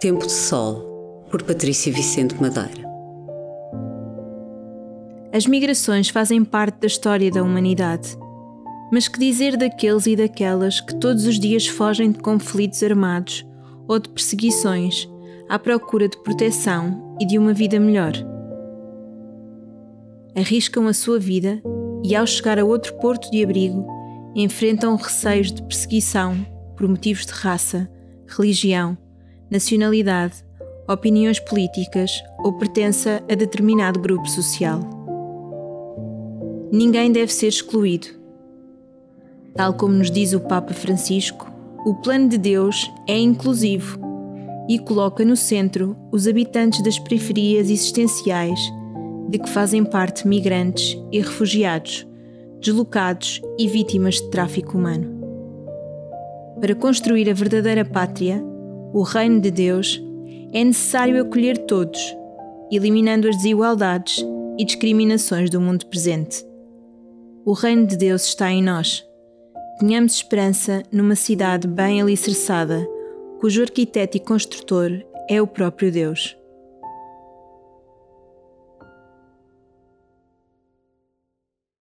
Tempo de Sol, por Patrícia Vicente Madeira. As migrações fazem parte da história da humanidade. Mas que dizer daqueles e daquelas que todos os dias fogem de conflitos armados ou de perseguições à procura de proteção e de uma vida melhor? Arriscam a sua vida e, ao chegar a outro porto de abrigo, enfrentam receios de perseguição por motivos de raça, religião, nacionalidade, opiniões políticas ou pertença a determinado grupo social. Ninguém deve ser excluído. Tal como nos diz o Papa Francisco, o plano de Deus é inclusivo e coloca no centro os habitantes das periferias existenciais de que fazem parte migrantes e refugiados, deslocados e vítimas de tráfico humano. Para construir a verdadeira pátria, o reino de Deus, é necessário acolher todos, eliminando as desigualdades e discriminações do mundo presente. O reino de Deus está em nós. Tenhamos esperança numa cidade bem alicerçada, cujo arquiteto e construtor é o próprio Deus.